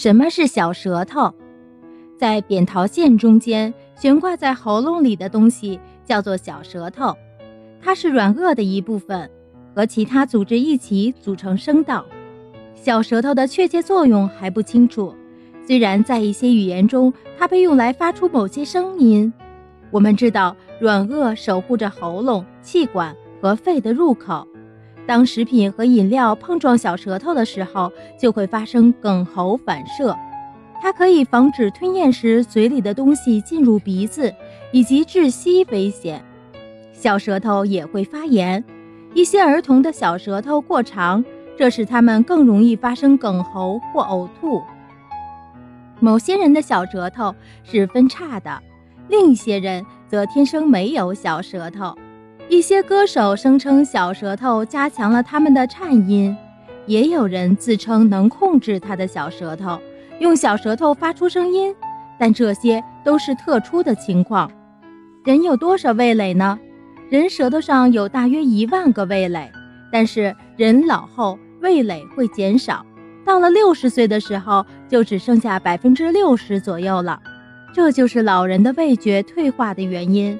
什么是小舌头？在扁桃腺中间悬挂在喉咙里的东西叫做小舌头，它是软腭的一部分，和其他组织一起组成声道。小舌头的确切作用还不清楚，虽然在一些语言中它被用来发出某些声音。我们知道，软腭守护着喉咙、气管和肺的入口。当食品和饮料碰撞小舌头的时候，就会发生哽喉反射。它可以防止吞咽时嘴里的东西进入鼻子，以及窒息危险。小舌头也会发炎，一些儿童的小舌头过长，这使他们更容易发生哽喉或呕吐。某些人的小舌头是分叉的，另一些人则天生没有小舌头。一些歌手声称小舌头加强了他们的颤音，也有人自称能控制他的小舌头，用小舌头发出声音，但这些都是特殊的情况。人有多少味蕾呢？人舌头上有大约一万个味蕾，但是人老后味蕾会减少，到了六十岁的时候就只剩下百分之六十左右了，这就是老人的味觉退化的原因。